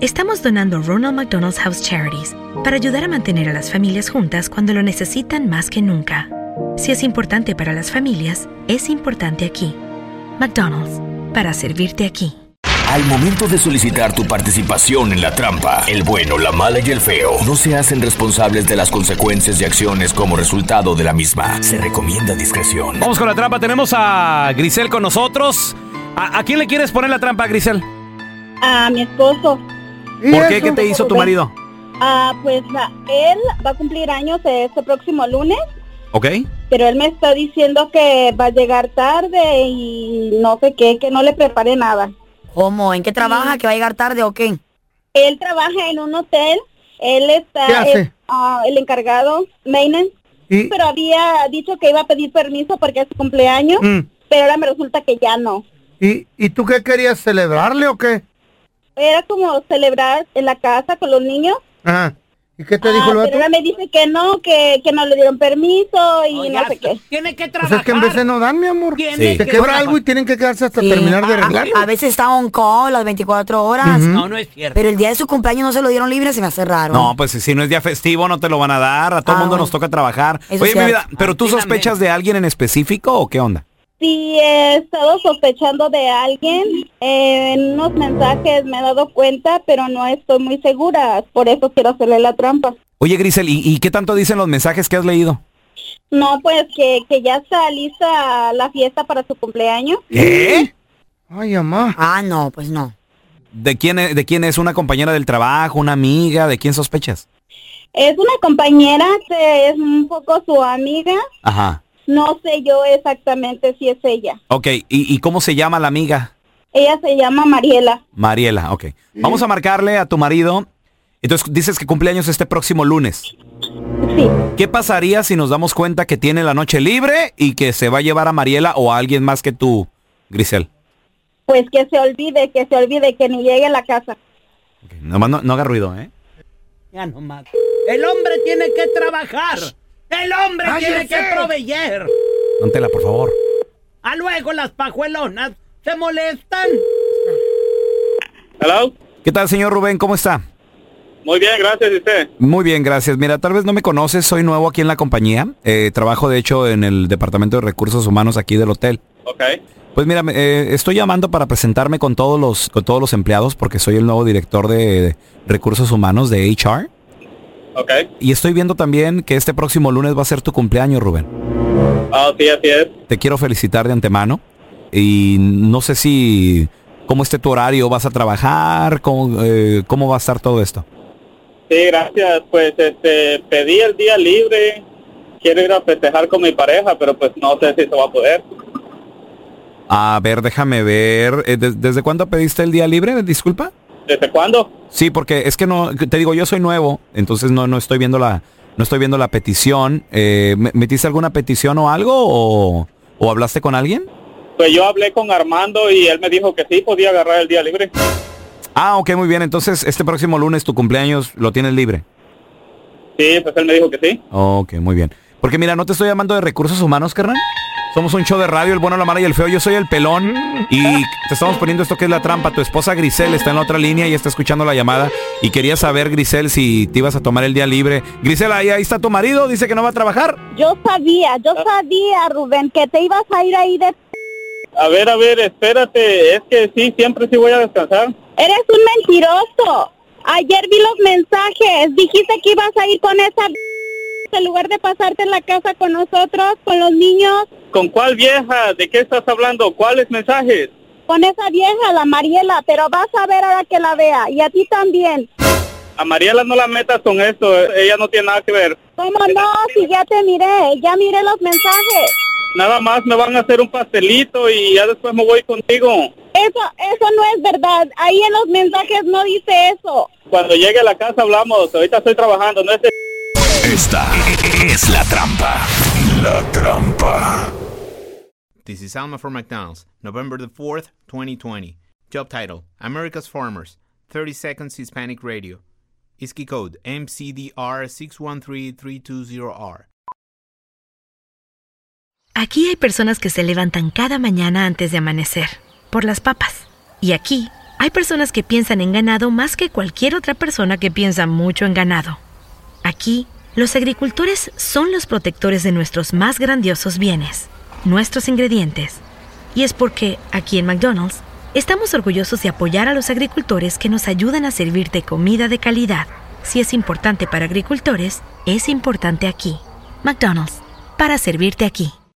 estamos donando Ronald McDonald's House Charities para ayudar a mantener a las familias juntas cuando lo necesitan más que nunca. Si es importante para las familias, es importante aquí. McDonald's, para servirte aquí. Al momento de solicitar tu participación en la trampa, el bueno, la mala y el feo no se hacen responsables de las consecuencias y acciones como resultado de la misma. Se recomienda discreción. Vamos con la trampa. Tenemos a Grisel con nosotros. ¿A, a quién le quieres poner la trampa, Grisel? A mi esposo. ¿Por qué? ¿Qué te hizo tu marido? Ah, pues ah, él va a cumplir años este próximo lunes, ¿Ok? pero él me está diciendo que va a llegar tarde y no sé qué, que no le prepare nada. ¿Cómo? ¿En qué trabaja? ¿Que va a llegar tarde o qué? Él trabaja en un hotel, él está ¿Qué hace? es, ah, el encargado, maintenance, ¿Y? pero había dicho que iba a pedir permiso porque es su cumpleaños, Mm. pero ahora me resulta que ya no. ¿Y, ¿Y tú qué querías celebrarle o qué? Era como celebrar en la casa con los niños. Ajá. ¿Y qué te Ah, dijo el vato? pero ahora me dice que no, que, que no le dieron permiso y no sé qué. Tiene que Pues trabajar. es que en veces no dan, mi amor. Tiene Sí. Se que quebra trabajar. algo y tienen que quedarse hasta Sí. terminar de A- a- arreglarlo. A, veces está on call las 24 horas. No, no es cierto. Pero el día de su cumpleaños no se lo dieron libre, se me hace raro. No, pues si no es día festivo no te lo van a dar. A todo el Ah, mundo bueno. nos toca trabajar. Eso Oye, mi vida, ¿pero tú sospechas de alguien en específico o qué onda? Sí, he estado sospechando de alguien. eh, en unos mensajes me he dado cuenta, pero no estoy muy segura. Por eso quiero hacerle la trampa. Oye, Grisel, ¿y, y qué tanto dicen los mensajes que has leído? No, pues que, que ya está lista la fiesta para su cumpleaños. ¿Qué? Ay, mamá. Ah, no, pues no. ¿De quién, es, ¿De quién es? ¿Una compañera del trabajo? ¿Una amiga? ¿De quién sospechas? Es una compañera, que es un poco su amiga. Ajá. No sé yo exactamente si es ella. Ok, ¿y, y cómo se llama la amiga? Ella se llama Mariela. Mariela, ok. Vamos a marcarle a tu marido. Entonces dices que cumpleaños este próximo lunes. Sí. ¿Qué pasaría si nos damos cuenta que tiene la noche libre y que se va a llevar a Mariela o a alguien más que tú, Grisel? Pues que se olvide, que se olvide, que ni llegue a la casa. Ok, Nomás no, no haga ruido, ¿eh? Ya nomás. El hombre tiene que trabajar. El hombre tiene que proveer. Póntela, por favor. A luego las pajuelonas se molestan. Hello. ¿Qué tal, señor Rubén? ¿Cómo está? Muy bien, gracias. ¿Y usted? Muy bien, gracias. Mira, tal vez no me conoces, soy nuevo aquí en la compañía. Eh, trabajo, de hecho, en el Departamento de Recursos Humanos aquí del hotel. Ok. Pues mira, me- eh, estoy llamando para presentarme con todos los con todos los empleados porque soy el nuevo director de Recursos Humanos de HR. Ok. Y estoy viendo también que este próximo lunes va a ser tu cumpleaños, Rubén. Ah, sí, así es. Te quiero felicitar de antemano. Y no sé si cómo esté tu horario, vas a trabajar, cómo, eh, cómo va a estar todo esto. Sí, gracias. Pues este, pedí el día libre. Quiero ir a festejar con mi pareja, pero pues no sé si se va a poder. A ver, déjame ver. Eh, ¿des- ¿Desde cuándo pediste el día libre? Disculpa. ¿Desde cuándo? Sí, porque es que no, te digo, yo soy nuevo, entonces no, no estoy viendo la, no estoy viendo la petición. Eh, ¿me- ¿Metiste alguna petición o algo o, o hablaste con alguien? Pues yo hablé con Armando y él me dijo que sí podía agarrar el día libre. Ah, ok, muy bien. Entonces, este próximo lunes tu cumpleaños lo tienes libre. Sí, pues él me dijo que sí. Ok, muy bien. Porque mira, no te estoy llamando de recursos humanos, carnal. Somos un show de radio, el bueno, la mala y el feo. Yo soy el pelón y te estamos poniendo esto que es la trampa. Tu esposa Grisel está en la otra línea y está escuchando la llamada. Y quería saber, Grisel, si te ibas a tomar el día libre. Grisel, ahí, ahí está tu marido, dice que no va a trabajar. Yo sabía, yo sabía, Rubén, que te ibas a ir ahí de... A ver, a ver, espérate, es que sí, siempre sí voy a descansar. Eres un mentiroso. Ayer vi los mensajes, dijiste que ibas a ir con esa... En lugar de pasarte en la casa con nosotros, con los niños, ¿Con cuál vieja? ¿De qué estás hablando? ¿Cuáles mensajes? con esa vieja, la Mariela, pero vas a ver ahora que la vea, y a ti también. A Mariela no la metas con esto, ella no tiene nada que ver. ¿Cómo no? Si ya te miré, ya miré los mensajes. Nada más me van a hacer un pastelito y ya después me voy contigo. Eso, eso no es verdad. Ahí en los mensajes no dice eso. Cuando llegue a la casa hablamos, ahorita estoy trabajando, no es de... Esta es la trampa. La trampa. This is Alma from McDonald's, November the 4th, 2020. Job title America's Farmers, 30 Seconds Hispanic Radio. ISKI code MCDR613320R. Aquí hay personas que se levantan cada mañana antes de amanecer, por las papas. Y aquí hay personas que piensan en ganado más que cualquier otra persona que piensa mucho en ganado. Aquí, los agricultores son los protectores de nuestros más grandiosos bienes, nuestros ingredientes. Y es porque, aquí en McDonald's, estamos orgullosos de apoyar a los agricultores que nos ayudan a servirte comida de calidad. Si es importante para agricultores, es importante aquí. McDonald's, para servirte aquí.